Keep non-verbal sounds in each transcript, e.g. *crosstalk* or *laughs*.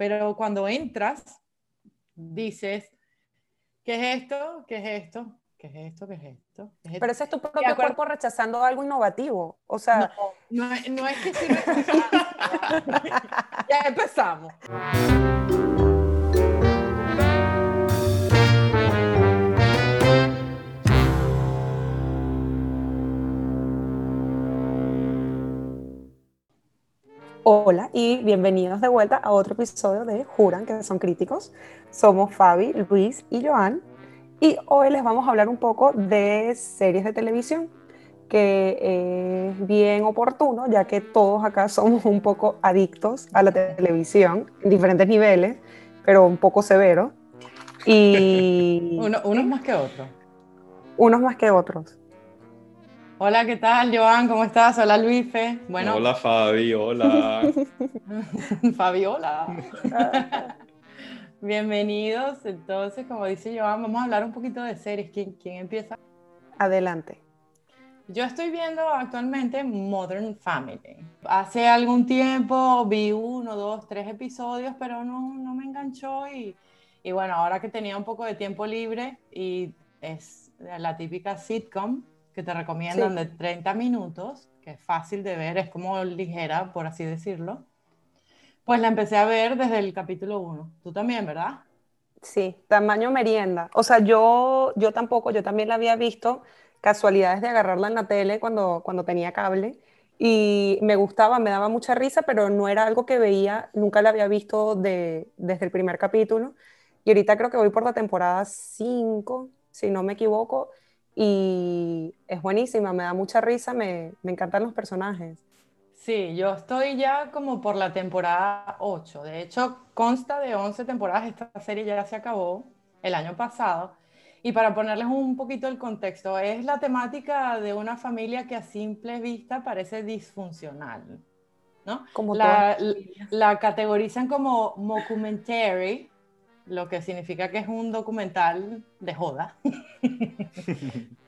pero cuando entras, dices, ¿qué es esto? ¿Qué es esto? ¿Qué es esto? ¿Qué es esto? Pero ese es tu propio cuerpo rechazando algo innovativo. O sea, no, no, no es que sí *laughs* ya empezamos. Hola y bienvenidos de vuelta a otro episodio de Juran, que son críticos. Somos Fabi, Luis y Joan. Y hoy les vamos a hablar un poco de series de televisión, que es bien oportuno, ya que todos acá somos un poco adictos a la televisión, en diferentes niveles, pero un poco severo. Y... *laughs* unos más que otros. Unos más que otros. Hola, ¿qué tal, Joan? ¿Cómo estás? Hola, Luife. Bueno. Hola, Fabi. Hola. *laughs* Fabi, hola. *laughs* Bienvenidos. Entonces, como dice Joan, vamos a hablar un poquito de series. ¿Quién, quién empieza? Adelante. Yo estoy viendo actualmente Modern Family. Hace algún tiempo vi uno, dos, tres episodios, pero no, no me enganchó y, y bueno, ahora que tenía un poco de tiempo libre y es la típica sitcom, que te recomiendan de 30 minutos, que es fácil de ver, es como ligera, por así decirlo. Pues la empecé a ver desde el capítulo 1. Tú también, ¿verdad? Sí, tamaño merienda. O sea, yo, yo tampoco, yo también la había visto, casualidades de agarrarla en la tele cuando, cuando tenía cable. Y me gustaba, me daba mucha risa, pero no era algo que veía, nunca la había visto de, desde el primer capítulo. Y ahorita creo que voy por la temporada 5, si no me equivoco, y es buenísima, me da mucha risa, me, me encantan los personajes. Sí, yo estoy ya como por la temporada 8. De hecho, consta de 11 temporadas. Esta serie ya se acabó el año pasado. Y para ponerles un poquito el contexto, es la temática de una familia que a simple vista parece disfuncional. ¿no? Como la, la categorizan como mockumentary, lo que significa que es un documental de joda. *laughs*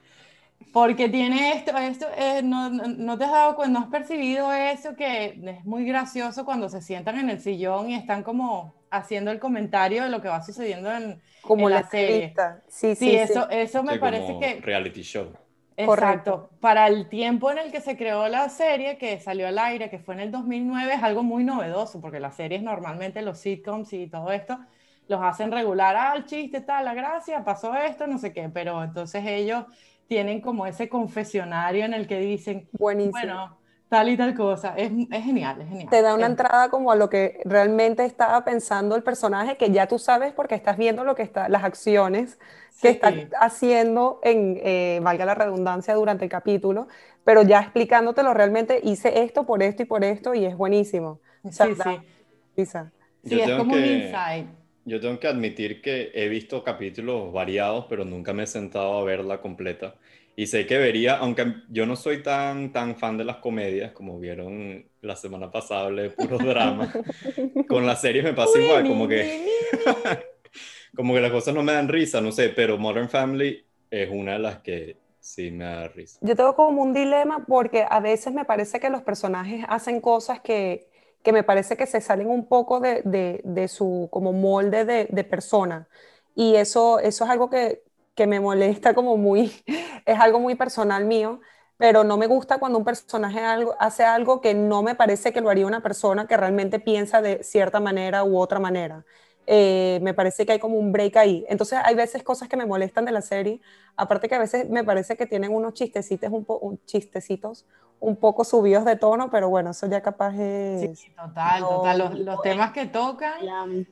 Porque tiene esto, esto eh, no, no, te has dado cuenta, no has percibido eso que es muy gracioso cuando se sientan en el sillón y están como haciendo el comentario de lo que va sucediendo en, como la, serie. Sí, sí, sí, eso, eso me parece que... Reality show. Exacto. Para el tiempo en el que se creó la serie, que salió al aire, que fue en el 2009, es algo muy novedoso, porque las series normalmente, los sitcoms y todo esto, los hacen regular, ah, el chiste, tal, la gracia, pasó esto, no sé qué, pero entonces ellos tienen como ese confesionario en el que dicen, Buenísimo. bueno, tal y tal cosa, es, es genial, es genial. Te da una entrada como a lo que realmente estaba pensando el personaje, que ya tú sabes porque estás viendo lo que está, las acciones que está haciendo en, eh, valga la redundancia, durante el capítulo, pero ya explicándotelo realmente, hice esto por esto y por esto y es buenísimo. sí, sí. Sí, es como un insight. Yo tengo que admitir que he visto capítulos variados, pero nunca me he sentado a verla completa. Y sé que vería, aunque yo no soy tan, tan fan de las comedias, como vieron la semana pasada, hablé de puro drama. *laughs* Con las series me pasa igual, como que, *laughs* como que las cosas no me dan risa, no sé, pero Modern Family es una de las que sí me da risa. Yo tengo como un dilema porque a veces me parece que los personajes hacen cosas que, que me parece que se salen un poco de, de, su como molde de, de, persona. Y eso, eso es algo que, que, me molesta como muy, *laughs* es algo muy personal mío, pero no me gusta cuando un personaje algo, hace algo que no me parece que lo haría una persona que realmente piensa de cierta manera u otra manera. Eh, me parece que hay como un break ahí. Entonces hay veces cosas que me molestan de la serie, aparte que a veces me parece que tienen unos chistecitos un, po chistecitos un poco subidos de tono, pero bueno, eso ya capaz es... Sí, total, total. Los, temas que tocan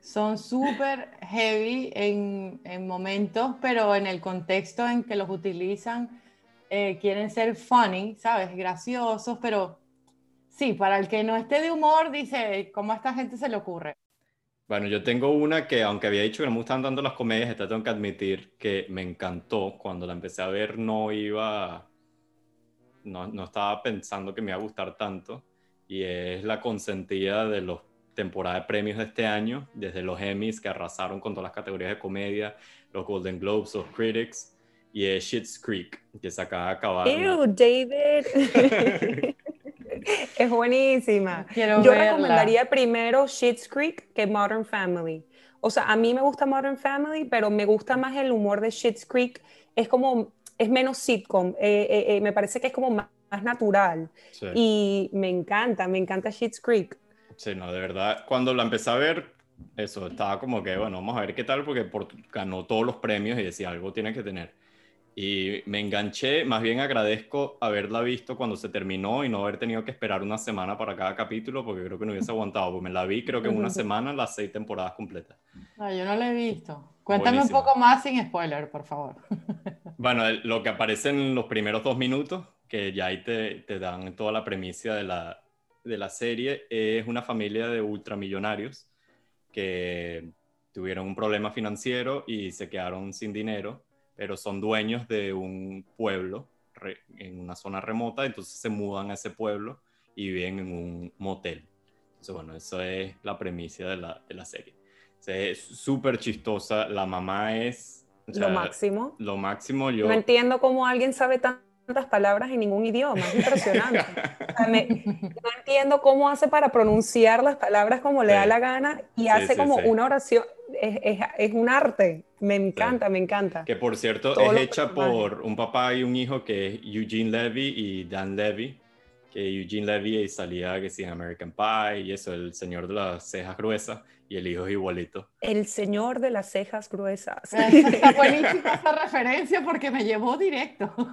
son súper heavy en, en, momentos, pero en el contexto en que los utilizan, eh, quieren ser funny, ¿sabes? Graciosos, pero sí, para el que no esté de humor, dice, ¿cómo a esta gente se le ocurre? Bueno, yo tengo una que, aunque había dicho que no me gustan tanto las comedias, esta tengo que admitir que me encantó. Cuando la empecé a ver, no iba. No, no estaba pensando que me iba a gustar tanto. Y es la consentida de los temporadas de premios de este año, desde los Emmys que arrasaron con todas las categorías de comedia, los Golden Globes, los Critics, y es Shit's Creek, que se acaba de acabar. ¡Ew, David! *laughs* *laughs* Es buenísima. Quiero Yo verla. recomendaría primero Schitt's Creek que Modern Family. O sea, a mí me gusta Modern Family, pero me gusta más el humor de Schitt's Creek. Es como, es menos sitcom. eh, eh, eh, me parece que es como más, más natural. Sí. Y me encanta, me encanta Schitt's Creek. Sí, no, de verdad, cuando la empecé a ver, eso, estaba como que, bueno, vamos a ver qué tal, porque por- ganó todos los premios y decía, algo tiene que tener. Y me enganché, más bien agradezco haberla visto cuando se terminó y no haber tenido que esperar una semana para cada capítulo, porque creo que no hubiese aguantado, porque me la vi creo que en una semana las seis temporadas completas. No, yo no la he visto. Cuéntame Buenísimo. un poco más sin spoiler, por favor. *laughs* Bueno, lo que aparece en los primeros dos minutos, que ya ahí te, te dan toda la premisa de la, de la serie, es una familia de ultramillonarios que tuvieron un problema financiero y se quedaron sin dinero, pero son dueños de un pueblo re- en una zona remota, entonces se mudan a ese pueblo y viven en un motel. Entonces, bueno, eso es la premisa de la, de la serie. O sea, es súper chistosa, la mamá es... o Lo sea, máximo. lo máximo yo... No entiendo cómo alguien sabe tantas palabras en ningún idioma. Es impresionante. *laughs* O sea, me- no entiendo cómo hace para pronunciar las palabras como le Sí. da la gana y Sí, hace sí, como una oración. Es, es- es un arte. Me encanta, me encanta. Que por cierto Todos es hecha personajes. por un papá y un hijo que es Eugene Levy y Dan Levy. Que Eugene Levy salía que sí en American Pie y eso, el señor de las cejas gruesas y el hijo es igualito. El señor de las cejas gruesas. Está *laughs* buenísima esa referencia porque me llevó directo. *laughs*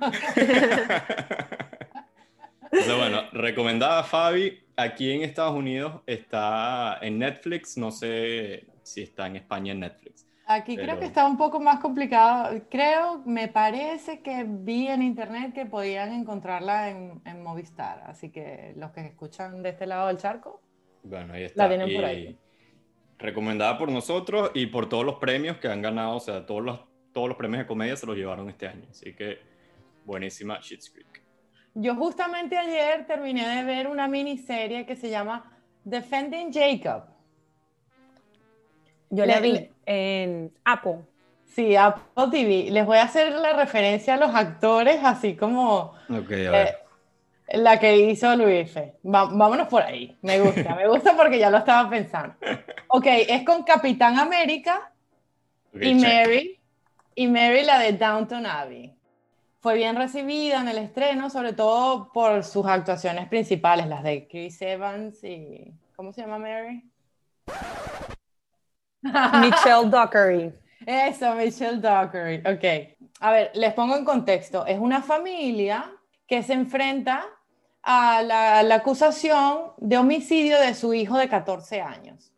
Entonces, bueno, recomendada Fabi. Aquí en Estados Unidos está en Netflix. No sé si está en España en Netflix. Aquí creo Pero- que está un poco más complicado. Creo, me parece que vi en internet que podían encontrarla en, en Movistar. Así que los que escuchan de este lado del charco, Bueno, ahí está. La tienen por Y ahí. Recomendada por nosotros y por todos los premios que han ganado. O sea, todos los, todos los premios de comedia se los llevaron este año. Así que buenísima Schitt's Creek. Yo justamente ayer terminé de ver una miniserie que se llama Defending Jacob. Yo la Le- vi en Apple. Sí, Apple TV. Les voy a hacer la referencia a los actores, así como a eh, la que hizo Luis. Va- vámonos por ahí. Me gusta, me gusta porque ya lo estaba pensando. Ok, es con Capitán América y check. Mary, y Mary la de Downton Abbey. Fue bien recibida en el estreno, sobre todo por sus actuaciones principales, las de Chris Evans y... ¿Cómo se llama Mary? *laughs* Michelle Dockery. Eso, Michelle Dockery. Ok. A ver, les pongo en contexto. Es una familia que se enfrenta a la, a la acusación de homicidio de su hijo de 14 años.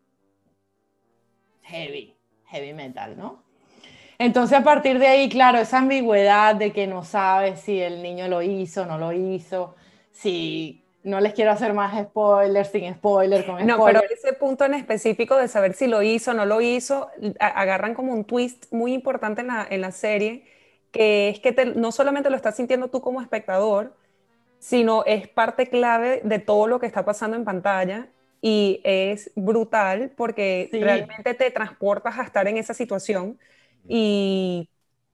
Heavy, heavy metal, ¿no? Entonces, a partir de ahí, claro, esa ambigüedad de que no sabe si el niño lo hizo no lo hizo, si no les quiero hacer más spoilers, sin spoiler, con No, spoiler. pero ese punto en específico de saber si lo hizo o no lo hizo, a- agarran como un twist muy importante en la, en la serie, que es que te- no solamente lo estás sintiendo tú como espectador, sino es parte clave de todo lo que está pasando en pantalla y es brutal porque Sí. realmente te transportas a estar en esa situación y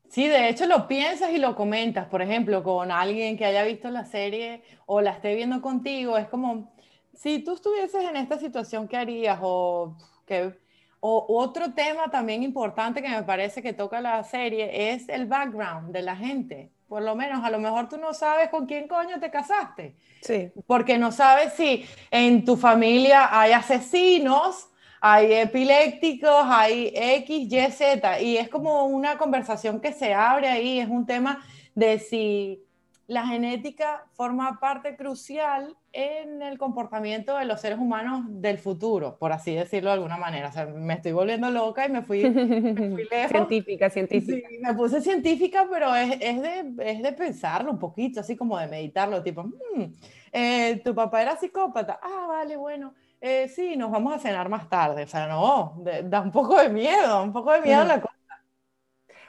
Sí, de hecho lo piensas y lo comentas, por ejemplo, con alguien que haya visto la serie o la esté viendo contigo, es como, si tú estuvieses en esta situación, ¿qué harías? O, que, o otro tema también importante que me parece que toca la serie es el background de la gente. Por lo menos, a lo mejor tú no sabes con quién coño te casaste sí, porque no sabes si en tu familia hay asesinos, hay epilépticos, hay X, Y, Z, y es como una conversación que se abre ahí, es un tema de si la genética forma parte crucial en el comportamiento de los seres humanos del futuro, por así decirlo de alguna manera. O sea, me estoy volviendo loca y me fui, me fui *laughs* lejos. científica, científica. Sí, me puse científica, pero es, es de, es de pensarlo un poquito, así como de meditarlo, tipo, "Mm, eh, tu papá era psicópata, ah, vale, bueno, eh, sí, nos vamos a cenar más tarde, o sea, no, de- da un poco de miedo, un poco de miedo la cosa.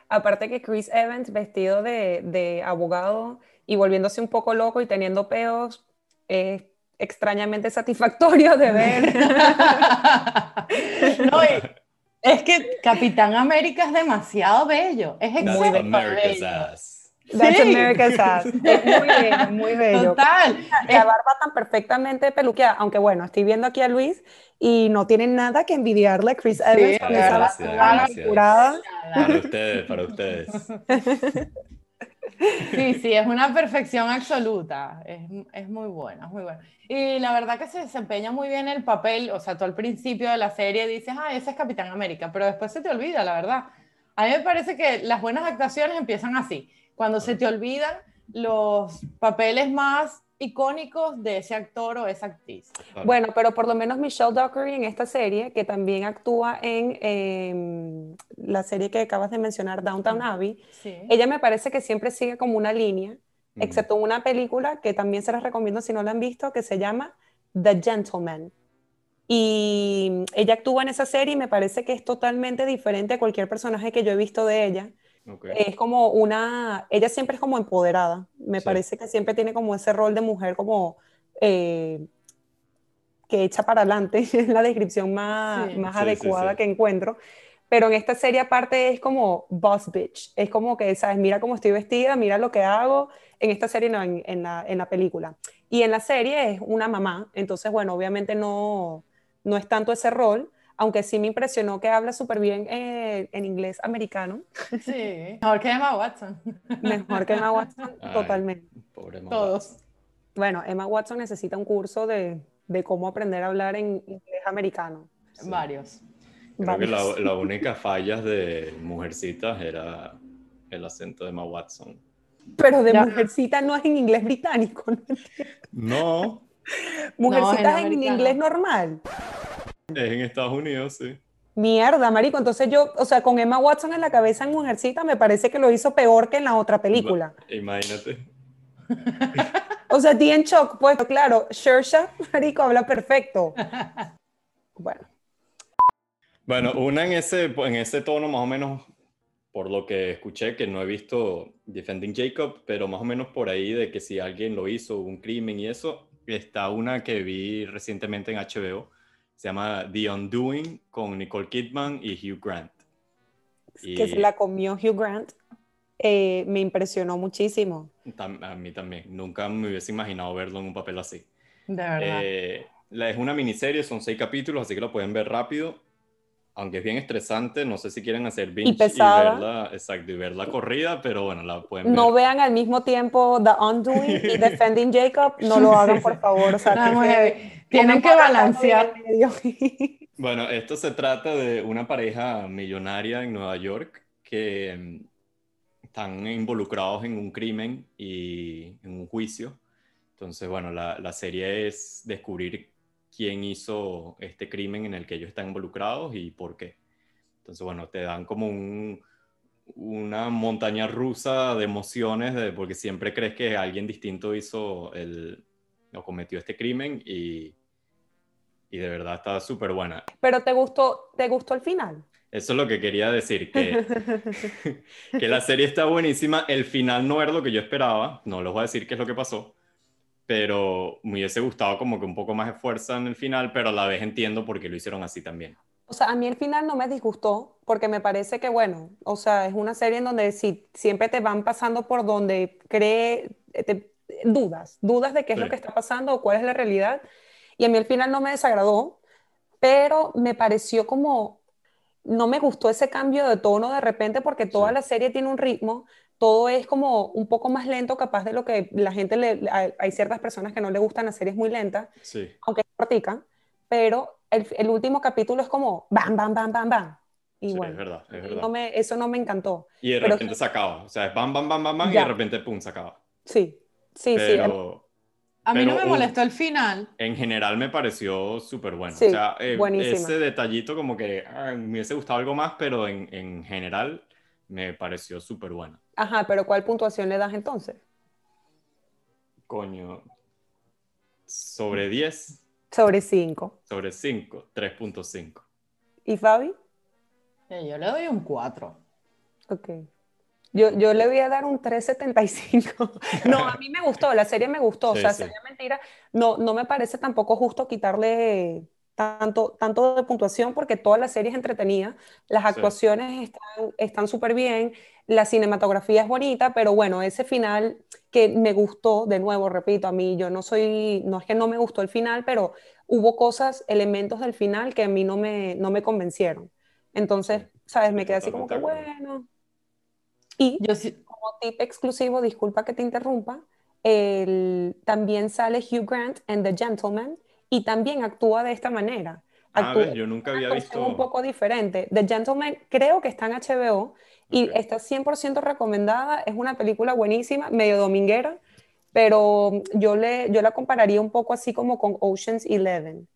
Aparte que Chris Evans vestido de, de abogado y volviéndose un poco loco y teniendo peos, es extrañamente satisfactorio de ver. *laughs* No, y es que Capitán América es demasiado bello, es excelente. That's Sí. America's Ass. *laughs* Es muy bello, muy bello. Total. La barba tan perfectamente peluqueada, aunque bueno, estoy viendo aquí a Luis y no tiene nada que envidiarle a Chris Evans con esa gracias, barba gracias. curada. Para ustedes, para ustedes. *laughs* Sí, sí, es una perfección absoluta. Es, es muy buena, es muy buena. Y la verdad que se desempeña muy bien el papel. O sea, tú al principio de la serie dices, ah, ese es Capitán América, pero después se te olvida, la verdad. A mí me parece que las buenas actuaciones empiezan así, cuando se te olvidan los papeles más icónicos de ese actor o esa actriz. Bueno, pero por lo menos Michelle Dockery en esta serie, que también actúa en em, la serie que acabas de mencionar, Downtown Abbey, Sí. ella me parece que siempre sigue como una línea, Mm. excepto una película que también se las recomiendo si no la han visto, que se llama The Gentleman. Y ella actúa en esa serie y me parece que es totalmente diferente a cualquier personaje que yo he visto de ella. Es como una, ella siempre es como empoderada. Me Sí. parece que siempre tiene como ese rol de mujer como eh, que echa para adelante, *laughs* es la descripción más, Sí. más Sí, adecuada sí. que encuentro. Pero en esta serie aparte es como boss bitch, es como que, ¿sabes? Mira cómo estoy vestida, mira lo que hago. En esta serie no, en, en la, en la película. Y en la serie es una mamá, entonces bueno, obviamente no, no es tanto ese rol, aunque sí me impresionó que habla súper bien eh, en inglés americano. Sí, *laughs* mejor que Emma Watson. Mejor que Emma Watson, *laughs* Ay. totalmente. Pobre mamá. Todos. Bueno, Emma Watson necesita un curso de, de cómo aprender a hablar en inglés americano. Sí. Varios. Creo que la, *laughs* única falla de Mujercitas era el acento de Emma Watson. Pero de Ya. mujercita no es en inglés británico. ¿no? No, Mujercita es en inglés normal. Es en Estados Unidos, sí. Mierda, marico. Entonces yo, o sea, con Emma Watson en la cabeza en Mujercita me parece que lo hizo peor que en la otra película. Imagínate. O sea, ti en shock, pues claro, Shersha, marico, habla perfecto. Bueno, Bueno, una en ese, en ese tono más o menos, por lo que escuché, que no he visto Defending Jacob, pero más o menos por ahí de que si alguien lo hizo, un crimen y eso, está una que vi recientemente en HBO, se llama The Undoing, con Nicole Kidman y Hugh Grant. Y que se la comió Hugh Grant, eh, me impresionó muchísimo. a mí también, nunca me hubiese imaginado verlo en un papel así. De verdad. Eh, la- es una miniserie, son seis capítulos, así que lo pueden ver rápido. Aunque es bien estresante, no sé si quieren hacer binge y, pesada. verla, exacto, y ver la corrida, pero bueno, la pueden No ver. vean al mismo tiempo The Undoing y *laughs* Defending Jacob, no lo hagan por favor. O sea, Está muy que- heavy. Tienen que balancear. *laughs* Bueno, esto se trata de una pareja millonaria en Nueva York que mm, están involucrados en un crimen y en un juicio. Entonces, bueno, la, la serie es descubrir quién hizo este crimen en el que ellos están involucrados y por qué. Entonces, bueno, te dan como un, una montaña rusa de emociones, de, porque siempre crees que alguien distinto hizo el, o cometió este crimen y, y de verdad está súper buena. Pero te gustó, te gustó el final. Eso es lo que quería decir, que, *laughs* *laughs* que la serie está buenísima. El final no era lo que yo esperaba, no les voy a decir qué es lo que pasó, pero me hubiese gustado como que un poco más de fuerza en el final, pero a la vez entiendo por qué lo hicieron así también. O sea, a mí el final no me disgustó porque me parece que, bueno, o sea, es una serie en donde si, siempre te van pasando por donde cree, te- dudas, dudas de qué es lo que está pasando o cuál es la realidad. Y a mí el final no me desagradó, pero me pareció como, no me gustó ese cambio de tono de repente porque toda Sí. la serie tiene un ritmo, todo es como un poco más lento, capaz de lo que la gente le, hay, ciertas personas que no le gustan las series muy lentas Sí, aunque cortica, pero el, el último capítulo es como bam, bam, bam, bam, bam. Y sí, bueno, es verdad, es verdad. no me- eso no me encantó. Y de pero- repente se acaba, o sea, es bam, bam, bam, bam, bam, y de repente, pum, se acaba. Sí, sí, sí. Pero A mí no me un- molestó el final. en general me pareció súper bueno. Sí, o sea, eh, ese detallito como que ah, me hubiese gustado algo más, pero en, en general me pareció súper bueno. Ajá, pero ¿cuál puntuación le das entonces? Coño, sobre 10, Sobre 5. sobre 5, 3.5. ¿Y Fabi? Eh, Yo le doy un 4. Ok. Yo, yo le voy a dar un 3.75. *laughs* No, a mí me gustó, la serie me gustó. Sí, o sea, sí. sería mentira. No, no me parece tampoco justo quitarle tanto, tanto de puntuación porque toda la serie es entretenida, las actuaciones están súper bien, la cinematografía es bonita, pero bueno, ese final que me gustó, de nuevo, repito, a mí yo no soy, no es que no me gustó el final, pero hubo cosas, elementos del final que a mí no me, no me convencieron. Entonces, ¿sabes? Me quedé así como que bueno. Y yo como tip exclusivo, disculpa que te interrumpa, el, también sale Hugh Grant en The Gentleman y también actúa de esta manera. Actúa, yo nunca había visto. Un poco diferente. The Gentleman creo que está en HBO y está 100% recomendada. Es una película buenísima, medio dominguera, pero yo, le, yo la compararía un poco así como con Ocean's Eleven.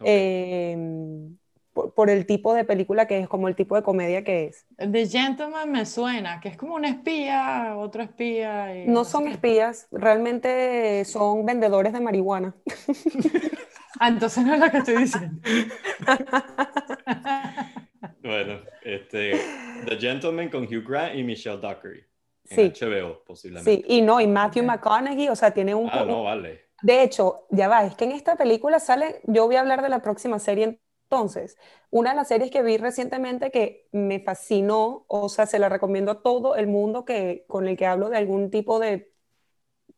Em, por, el tipo de película que es, como el tipo de comedia que es. The Gentleman me suena, que es como un espía, otro espía. no son espías, realmente son vendedores de marihuana. *laughs* ah, entonces no es lo que estoy diciendo. *laughs* bueno, este, The Gentleman con Hugh Grant y Michelle Dockery. En sí. HBO, posiblemente. Sí, y no, y Matthew McConaughey, o sea, tiene un... Ah, no, vale. De hecho, ya va, es que en esta película sale, yo voy a hablar de la próxima serie entonces, una de las series que vi recientemente que me fascinó, o sea, se la recomiendo a todo el mundo que, con el que hablo de algún tipo de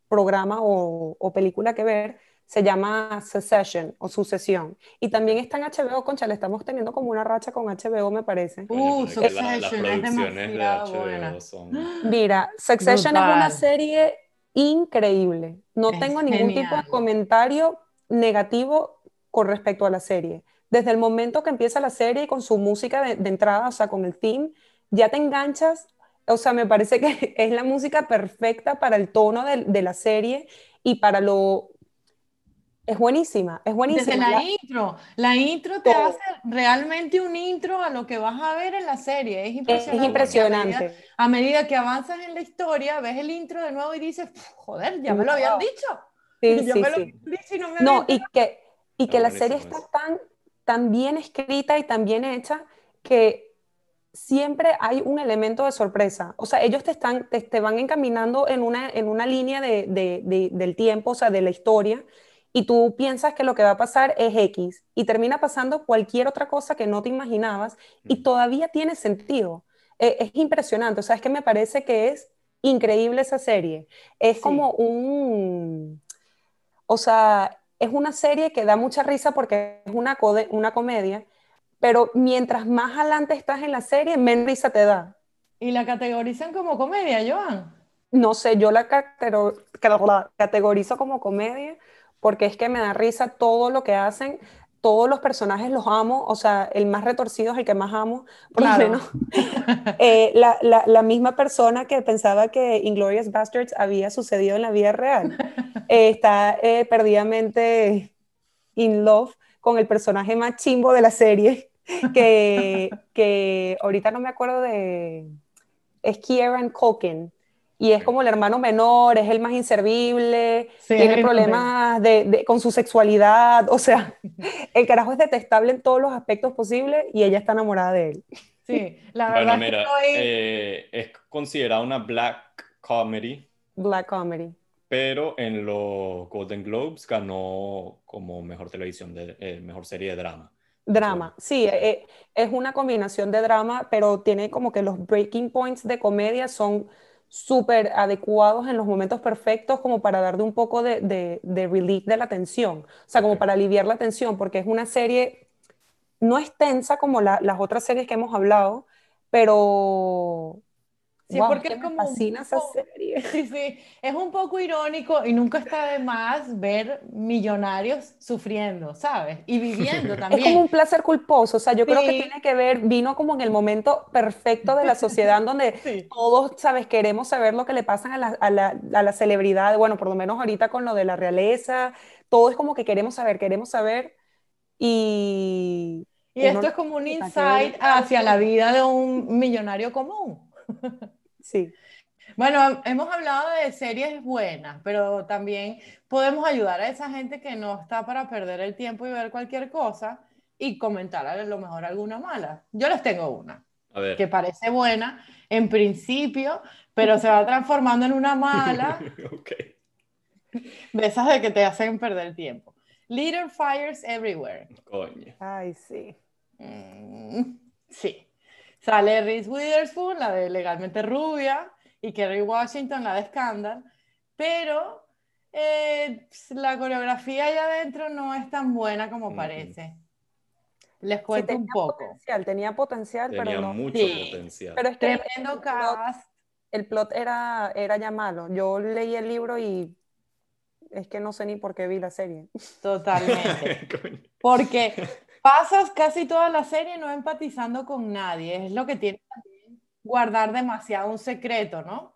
programa o, película que ver, se llama Succession o Sucesión. Y también está en HBO, concha, le estamos teniendo como una racha con HBO, me parece. Uh, Succession es demasiado *gasps* Mira, Succession es una serie increíble. No tengo ningún tipo de comentario negativo con respecto a la serie desde el momento que empieza la serie con su música de, entrada, o sea, con el theme, ya te enganchas. O sea, me parece que *laughs* es la música perfecta para el tono de, la serie y para lo... Es buenísima, es buenísima. Desde la, intro, la intro te hace realmente un intro a lo que vas a ver en la serie. Es impresionante. Es impresionante. A medida, que avanzas en la historia, ves el intro de nuevo y dices, joder, ya me lo habían dicho. Sí, sí, sí. no, y que, y que la serie está tan tan bien escrita y tan bien hecha que siempre hay un elemento de sorpresa. O sea, ellos te, están, te, van encaminando en una, en una línea de, del tiempo, o sea, de la historia, y tú piensas que lo que va a pasar es X, y termina pasando cualquier otra cosa que no te imaginabas, y todavía tiene sentido. E, es impresionante, o sea, es que me parece que es increíble esa serie. Es como un... O sea, es una serie que da mucha risa porque es una, una comedia, pero mientras más adelante estás en la serie, menos risa te da. ¿Y la categorizan como comedia, Joan? No sé, yo la, categorizo como comedia porque es que me da risa todo lo que hacen todos los personajes los amo, o sea, el más retorcido es el que más amo, por lo menos. *laughs* Eh, la, la, misma persona que pensaba que Inglorious Bastards había sucedido en la vida real, *laughs* eh, está eh, perdidamente in love con el personaje más chimbo de la serie, que, *laughs* que ahorita no me acuerdo de... Es Kieran Culkin y es como el hermano menor, es el más inservible, tiene problemas de, con su sexualidad, o sea, *laughs* el carajo es detestable en todos los aspectos posibles y ella está enamorada de él. Sí, la *laughs* verdad bueno, mira, eh, es considerada una black comedy. Black comedy. Pero en los Golden Globes ganó como mejor televisión, de, eh, mejor serie de drama. Drama, sí, eh, es una combinación de drama, pero tiene como que los breaking points de comedia son súper adecuados en los momentos perfectos como para darle un poco de, de, de relief de la tensión, o sea, como para aliviar la tensión, porque es una serie, no es tensa como las otras series que hemos hablado, pero Sí, porque es como fascina esa serie. *laughs* Sí, sí, es un poco irónico y nunca está de más ver millonarios sufriendo, ¿sabes? Y viviendo *laughs* también. Es como un placer culposo, o sea, yo creo que tiene que ver, vino como en el momento perfecto de la *laughs* sociedad donde todos, ¿sabes? Queremos saber lo que le pasa a la, a, la, a la celebridad, bueno, por lo menos ahorita con lo de la realeza, todo es como que queremos saber, queremos saber y... Y esto es como un insight hacia la vida de un millonario común. Sí. Bueno, hemos hablado de series buenas, pero también podemos ayudar a esa gente que no está para perder el tiempo y ver cualquier cosa y comentar a lo mejor alguna mala. Yo les tengo una que parece buena en principio, pero se va transformando en una mala. *laughs* De esas de que te hacen perder el tiempo. Little Fires Everywhere. Coño. Ay, sí. Mm, sí. Sale Reese Witherspoon, la de Legalmente Rubia, y Kerry Washington, la de Scandal, pero eh, la coreografía allá adentro no es tan buena como parece. Les Sí, cuento un tenía poco. Potencial, tenía potencial, Tenía pero no. mucho Sí. potencial. Pero es que el Tremendo plot, cast. el plot era, era ya malo. Yo leí el libro y es que no sé ni por qué vi la serie. Totalmente. *laughs* Porque pasas casi toda la serie no empatizando con nadie. Es lo que tiene guardar demasiado un secreto, ¿no?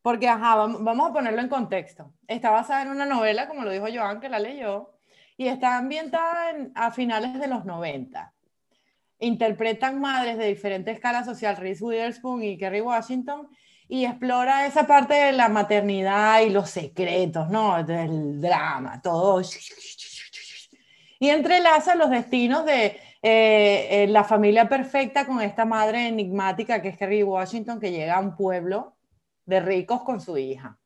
Porque, ajá, vam- vamos a ponerlo en contexto. Está basada en una novela, como lo dijo Joan, que la leyó, y está ambientada en- a finales de los 90. Interpretan madres de diferente escala social, Reese Witherspoon y Kerry Washington, y explora esa parte de la maternidad y los secretos, ¿no? Del drama, todo. Y entrelaza los destinos de eh, eh, la familia perfecta con esta madre enigmática que es Kerry Washington, que llega a un pueblo de ricos con su hija.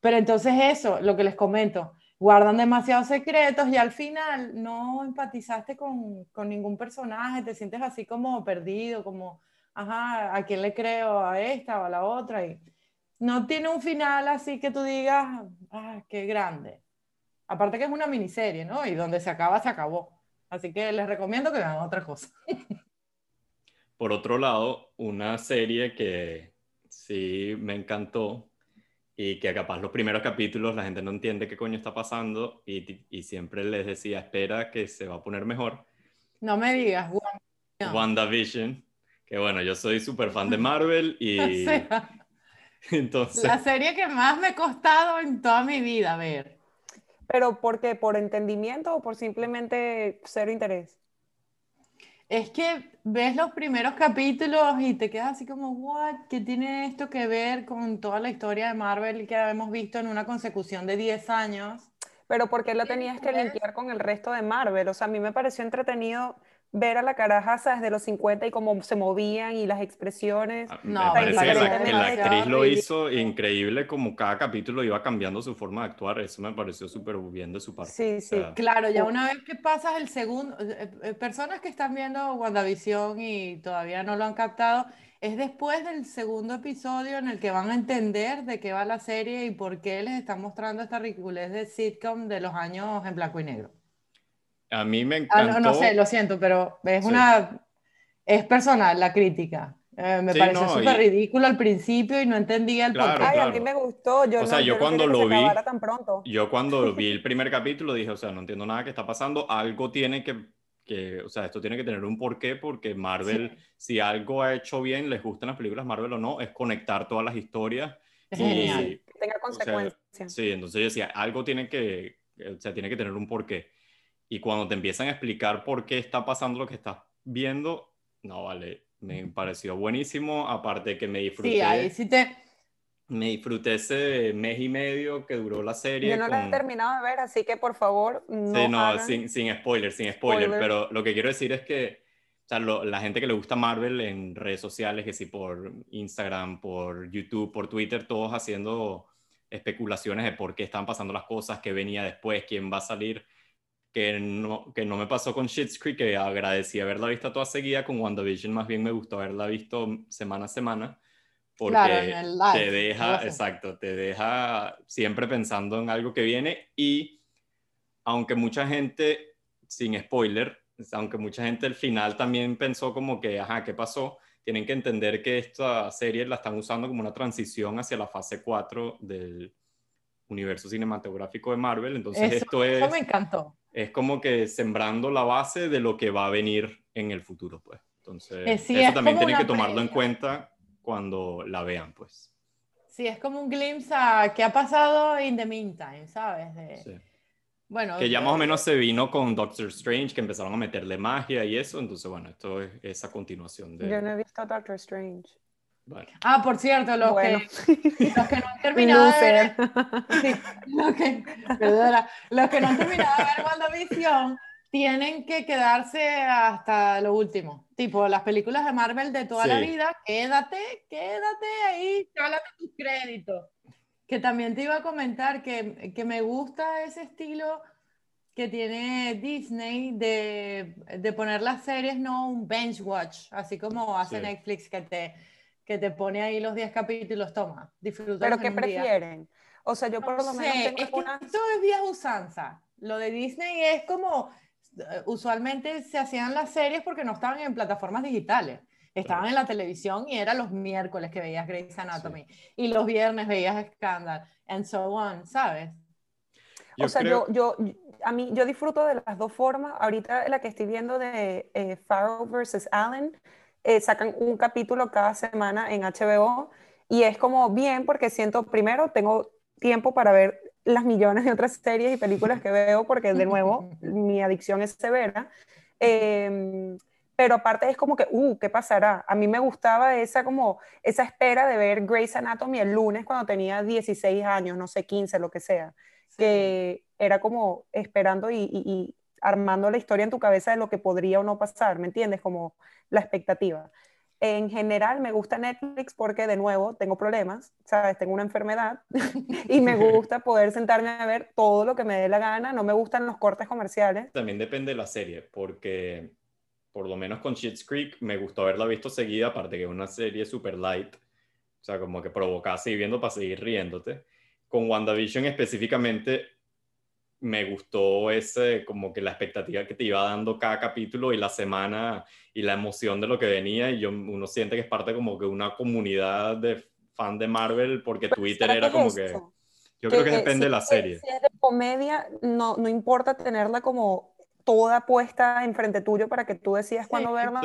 Pero entonces eso, lo que les comento, guardan demasiados secretos y al final no empatizaste con, con ningún personaje, te sientes así como perdido, como, ajá, ¿a quién le creo? ¿A esta o a la otra? Y no tiene un final así que tú digas, ah, qué grande. Aparte que es una miniserie, ¿no? Y donde se acaba, se acabó. Así que les recomiendo que vean otra cosa. *laughs* Por otro lado, una serie que sí me encantó y que capaz los primeros capítulos la gente no entiende qué coño está pasando y, y siempre les decía, espera que se va a poner mejor. No me digas. No. *laughs* WandaVision, que bueno, yo soy súper fan de Marvel y *laughs* O sea, entonces... la serie que más me ha costado en toda mi vida ver. Pero ¿por qué? ¿Por entendimiento o por simplemente cero interés? Es que ves los primeros capítulos y te quedas así como, what, ¿qué tiene esto que ver con toda la historia de Marvel que hemos visto en una consecución de 10 años? Pero ¿por qué lo tenías que linkear con el resto de Marvel? O sea, a mí me pareció entretenido ver a la caraja desde los 50 y cómo se movían y las expresiones. Ah, No, me parece que la, que la actriz lo hizo increíble como cada capítulo iba cambiando su forma de actuar. Eso me pareció súper bien de su parte. Sí, O sí. sea, Claro, ya una vez que pasas el segundo, eh, eh, personas que están viendo WandaVision y todavía no lo han captado, es después del segundo episodio en el que van a entender de qué va la serie y por qué les están mostrando esta ridiculez de sitcom de los años en blanco y negro. A mí me Ah, encantó. no, no sé, lo siento, pero es Sí. una, es personal la crítica. Eh, me Sí, pareció no, súper y- ridículo al principio y no entendía el Claro, porqué. Ay, a claro. mí me gustó. Yo O sea, no, yo no cuando que lo vi- tan pronto. Yo cuando *laughs* vi el primer capítulo dije, o sea, no entiendo nada que está pasando, algo tiene que, que, o sea, esto tiene que tener un porqué porque Marvel, si algo ha hecho bien, les gustan las películas Marvel o no, es conectar todas las historias. Es y- genial. Que tenga sea, consecuencias. Sí, entonces yo decía, algo tiene que, o sea, tiene que tener un porqué. Y cuando te empiezan a explicar por qué está pasando lo que estás viendo, no, vale, me pareció buenísimo, aparte que me disfruté, Sí, ahí sí te... me disfruté ese mes y medio que duró la serie Yo no la he con- terminado de ver, así que por favor, no, Sí, no, hagan- sin, sin spoiler, sin spoiler, Spoiler. pero lo que quiero decir es que o sea, lo- la gente que le gusta Marvel en redes sociales, que sí por Instagram, por YouTube, por Twitter, todos haciendo especulaciones de por qué están pasando las cosas, qué venía después, quién va a salir, que no, que no me pasó con Schitt's Creek, que agradecí haberla visto toda seguida, con WandaVision más bien me gustó haberla visto semana a semana, porque Claro, live, te deja, exacto, te deja siempre pensando en algo que viene y aunque mucha gente, sin spoiler, aunque mucha gente al final también pensó como que, ajá, ¿qué pasó? Tienen que entender que esta serie la están usando como una transición hacia la fase 4 del universo cinematográfico de Marvel. Entonces Eso, esto es, eso me encantó. es como que sembrando la base de lo que va a venir en el futuro, pues. Entonces, Eh, sí, eso es también tienen que tomarlo en previa. cuenta cuando la vean, pues. Sí, es como un glimpse a qué ha pasado in the meantime, ¿sabes? De- Sí. Bueno, Que ya más o menos se vino con Doctor Strange, que empezaron a meterle magia y eso. Entonces, bueno, esto es esa continuación de... Yo no he visto Doctor Strange. Bueno. Ah, por cierto, los, Bueno, que, *laughs* los que no han *laughs* terminado de ver, *laughs* sí, los que, perdona, los que no han terminado de ver WandaVision tienen que quedarse hasta lo último. Tipo, las películas de Marvel de toda la vida, quédate, quédate ahí, cálate tus créditos. que también te iba a comentar que, que me gusta ese estilo que tiene Disney de, de, poner las series, no un bench watch, así como hace Netflix que te, que te pone ahí los 10 capítulos, toma, disfruta. ¿Pero qué prefieren? O sea, yo por lo menos tengo es que esto es vieja usanza. Lo de Disney es como, eh, usualmente se hacían las series porque no estaban en plataformas digitales. Estaban en la televisión y era los miércoles que veías Grey's Anatomy y los viernes veías Scandal and so on, ¿sabes? o sea, yo, yo, a mí, yo disfruto de las dos formas. Ahorita la que estoy viendo de eh, Farrell versus Allen, eh, sacan un capítulo cada semana en HBO y es como bien porque siento, primero, tengo tiempo para ver las millones de otras series y películas que veo porque de nuevo *laughs* mi adicción es severa. Em, pero aparte es como que, uh, ¿qué pasará? A mí me gustaba esa como, esa espera de ver Grey's Anatomy el lunes cuando tenía 16 años, no sé, 15, lo que sea, que era como esperando y, y, armando la historia en tu cabeza de lo que podría o no pasar, ¿me entiendes? Como la expectativa. En general me gusta Netflix porque de nuevo tengo problemas, ¿sabes? Tengo una enfermedad *laughs* y me *laughs* gusta poder sentarme a ver todo lo que me dé la gana, no me gustan los cortes comerciales. También depende de la serie, porque por lo menos con Schitt's Creek, me gustó haberla visto seguida, aparte que es una serie super light, o sea, como que provoca seguir viendo para seguir riéndote. Con WandaVision específicamente, me gustó ese, como que la expectativa que te iba dando cada capítulo y la semana y la emoción de lo que venía, y yo, uno siente que es parte como que una comunidad de fan de Marvel, porque Twitter era como que... Yo creo que, depende de la serie. Si es de comedia, no, no importa tenerla como toda puesta enfrente tuyo para que tú decidas cuándo verla.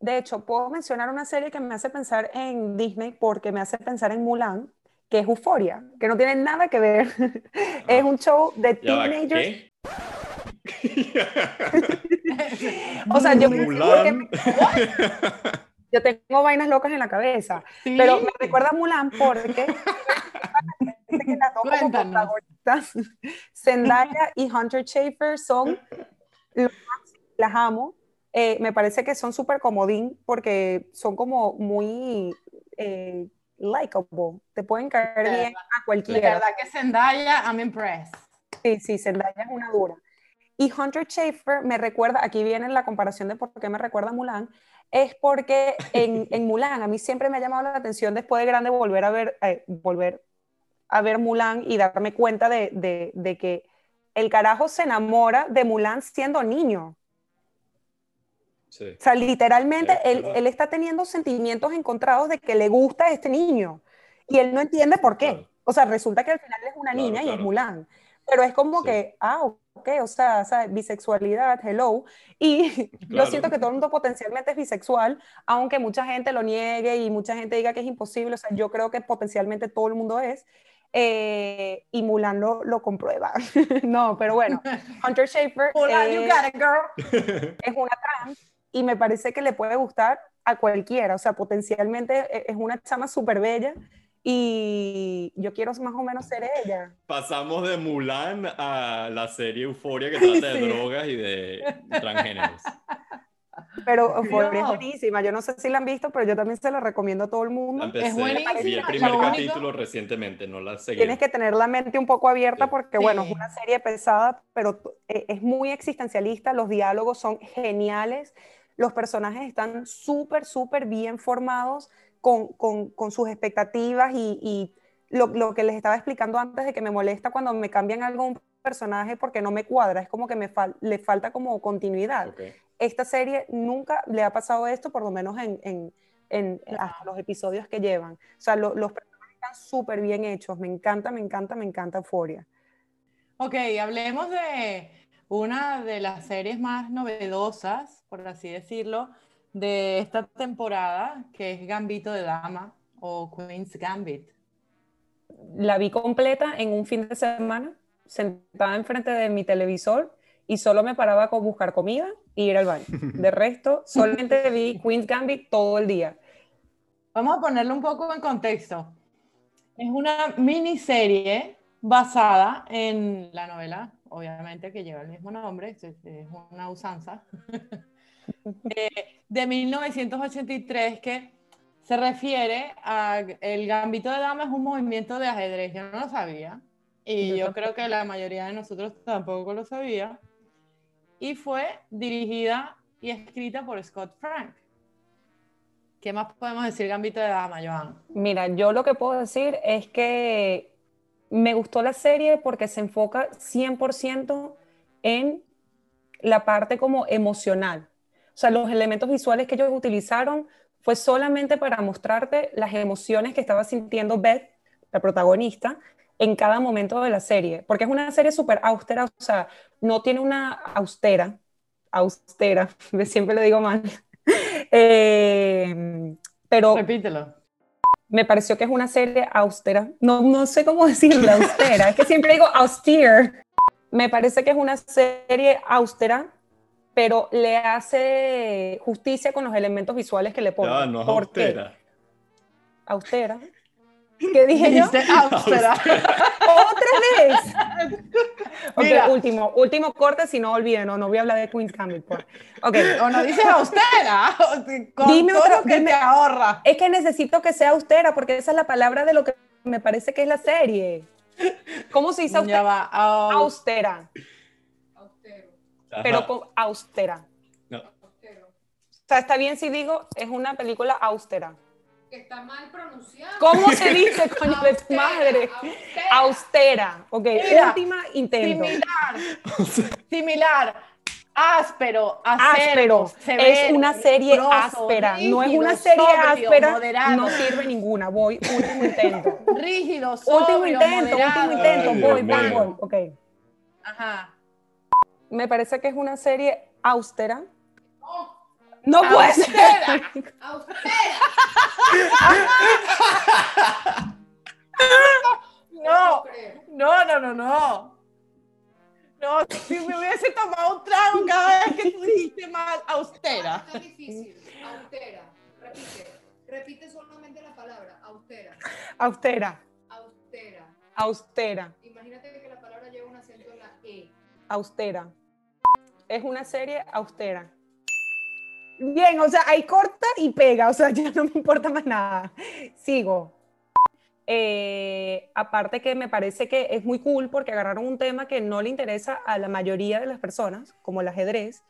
De hecho, puedo mencionar una serie que me hace pensar en Disney porque me hace pensar en Mulan, que es Euforia, que no tiene nada que ver. *laughs* es un show de teenagers. *laughs* o sea, yo, Mulan. *laughs* yo tengo vainas locas en la cabeza, pero me recuerda a Mulan porque que las dos protagonistas, Zendaya y Hunter Schafer, son las amo. Eh, me parece que son súper comodín porque son como muy eh, likable. Te pueden caer bien a cualquiera. La verdad que Zendaya, I'm impressed. Sí, sí, Zendaya es una dura. Y Hunter Schafer me recuerda, aquí viene la comparación de por qué me recuerda a Mulan, es porque en, *laughs* en, Mulan a mí siempre me ha llamado la atención después de grande volver a ver, eh, volver a ver Mulan y darme cuenta de, de, que el carajo se enamora de Mulan siendo niño. O sea, literalmente él, él, está teniendo sentimientos encontrados de que le gusta a este niño y él no entiende por qué. O sea, resulta que al final es una niña y es Mulan. Pero es como que, ah, ok, o sea, bisexualidad, hello. *laughs* Y yo siento que todo el mundo potencialmente es bisexual, aunque mucha gente lo niegue y mucha gente diga que es imposible. O sea, yo creo que potencialmente todo el mundo es. Eh, y Mulan lo, lo comprueba. *laughs* no, pero bueno, *laughs* Hunter Schafer es una trans y me parece que le puede gustar a cualquiera, o sea, potencialmente e, es una chama súper bella y yo quiero más o menos ser ella. Pasamos de Mulan a la serie Euforia que *laughs* trata de drogas y de transgéneros. *laughs* Pero *laughs* Euphoria es buenísima. Yo no sé si la han visto, pero yo también se la recomiendo a todo el mundo. es buenísima. Vi el primer capítulo recientemente, no la seguí. Tienes que tener la mente un poco abierta porque, bueno, es una serie pesada, pero e, es muy existencialista. Los diálogos son geniales. Los personajes están súper, súper bien formados con, con, con sus expectativas y, y lo, lo, que les estaba explicando antes de que me molesta cuando me cambian algún personaje porque no me cuadra, es como que me le falta como continuidad. Esta serie nunca le ha pasado esto, por lo menos en, en, en los episodios que llevan. O sea, los personajes están súper bien hechos, me encanta, me encanta, me encanta Euphoria. Ok, hablemos de una de las series más novedosas, por así decirlo, de esta temporada, que es Gambito de Dama o Queen's Gambit. La vi completa en un fin de semana, sentada enfrente de mi televisor y solo me paraba a buscar comida y ir al baño. De *laughs* resto, solamente vi Queen's Gambit todo el día. Vamos a ponerlo un poco en contexto. Es una miniserie basada en la novela, obviamente, que lleva el mismo nombre, es, una usanza, *laughs* de, de 1983 que se refiere a el gambito de dama es un movimiento de ajedrez, yo no lo sabía. Y yo, creo que la mayoría de nosotros tampoco lo sabía. Y fue dirigida y escrita por Scott Frank. ¿Qué más podemos decir Gambito de Dama, Joan? Mira, yo lo que puedo decir es que me gustó la serie porque se enfoca 100% en la parte como emocional. O sea, los elementos visuales que ellos utilizaron fue solamente para mostrarte las emociones que estaba sintiendo Beth, la protagonista, en cada momento de la serie, porque es una serie súper austera, o sea, no tiene una austera, austera, *laughs* siempre le digo mal, *laughs* eh, pero... Repítelo. Me pareció que es una serie austera, no, no sé cómo *laughs* decirlo, austera, es que siempre digo austere. Me parece que es una serie austera, pero le hace justicia con los elementos visuales que le pone. No, no es austera. Austera. ¿Qué dije yo? Austera. *laughs* ¿Otra vez? *laughs* Ok, último, último corte, si no olviden, no, no voy a hablar de Queen's Gambit. Pues. Okay. *laughs* O no dices austera, con dime todo otro, que te ahorra. Es que necesito que sea austera, porque esa es la palabra de lo que me parece que es la serie. ¿Cómo se dice austera? Va, austera. Austero. Pero con austera. No. O sea, está bien si digo, es una película austera que está mal pronunciado. ¿Cómo se *laughs* dice, coño de tu madre? Austera. Ok, última intento. Similar. *laughs* Similar. Áspero, áspero, es una serie áspera, no es una serie áspera, no sirve ninguna. Voy, último intento. *laughs* Rígido, sobrio, Último intento, último intento, voy, voy, voy. Ok. Ajá. Me parece que es una serie austera. No puede ser. No, no, no, no, no. No, si me hubiese tomado un trago cada vez que tú dijiste mal, austera. Está difícil, austera. Repite, repite solamente la palabra, austera. Austera. Austera. Austera. Imagínate que la palabra lleva un acento en la E. Austera. Es una serie austera. Bien, o sea, ahí corta y pega, o sea, *laughs* ya no me importa más nada. Sigo. Eh, aparte que me parece que es muy cool porque agarraron un tema que no le interesa a la mayoría de las personas, como el ajedrez,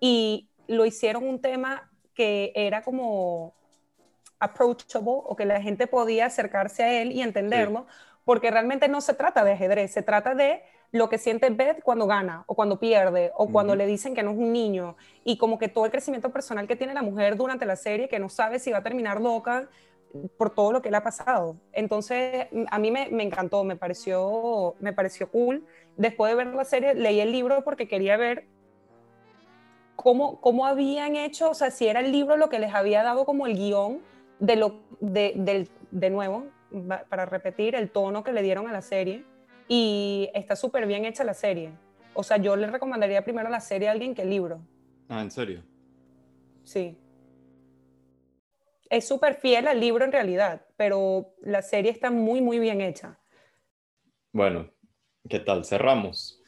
y lo hicieron un tema que era como approachable o que la gente podía acercarse a él y entenderlo, porque realmente no se trata de ajedrez, se trata de lo que siente Beth cuando gana o cuando pierde o cuando le dicen que no es un niño y como que todo el crecimiento personal que tiene la mujer durante la serie que no sabe si va a terminar loca por todo lo que le ha pasado. Entonces, a mí me, me, encantó, me pareció, me pareció cool. Después de ver la serie, leí el libro porque quería ver cómo, cómo habían hecho, o sea, si era el libro lo que les había dado como el guion de, lo, de, de, de nuevo, para repetir, el tono que le dieron a la serie y está súper bien hecha la serie. O sea, yo le recomendaría primero la serie a alguien que el libro. Ah, ¿en serio? Sí. Es súper fiel al libro en realidad, pero la serie está muy, muy bien hecha. Bueno, ¿qué tal? Cerramos.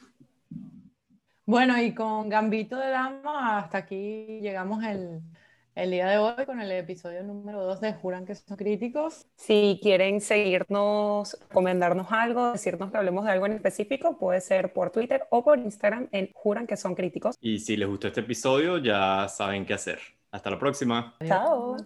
Bueno, y con Gambito de Dama, hasta aquí llegamos el, el día de hoy con el episodio número 2 de Juran que son críticos. Si quieren seguirnos, comentarnos algo, decirnos que hablemos de algo en específico, puede ser por Twitter o por Instagram en Juran que son críticos. Y si les gustó este episodio, ya saben qué hacer. Hasta la próxima. Chao.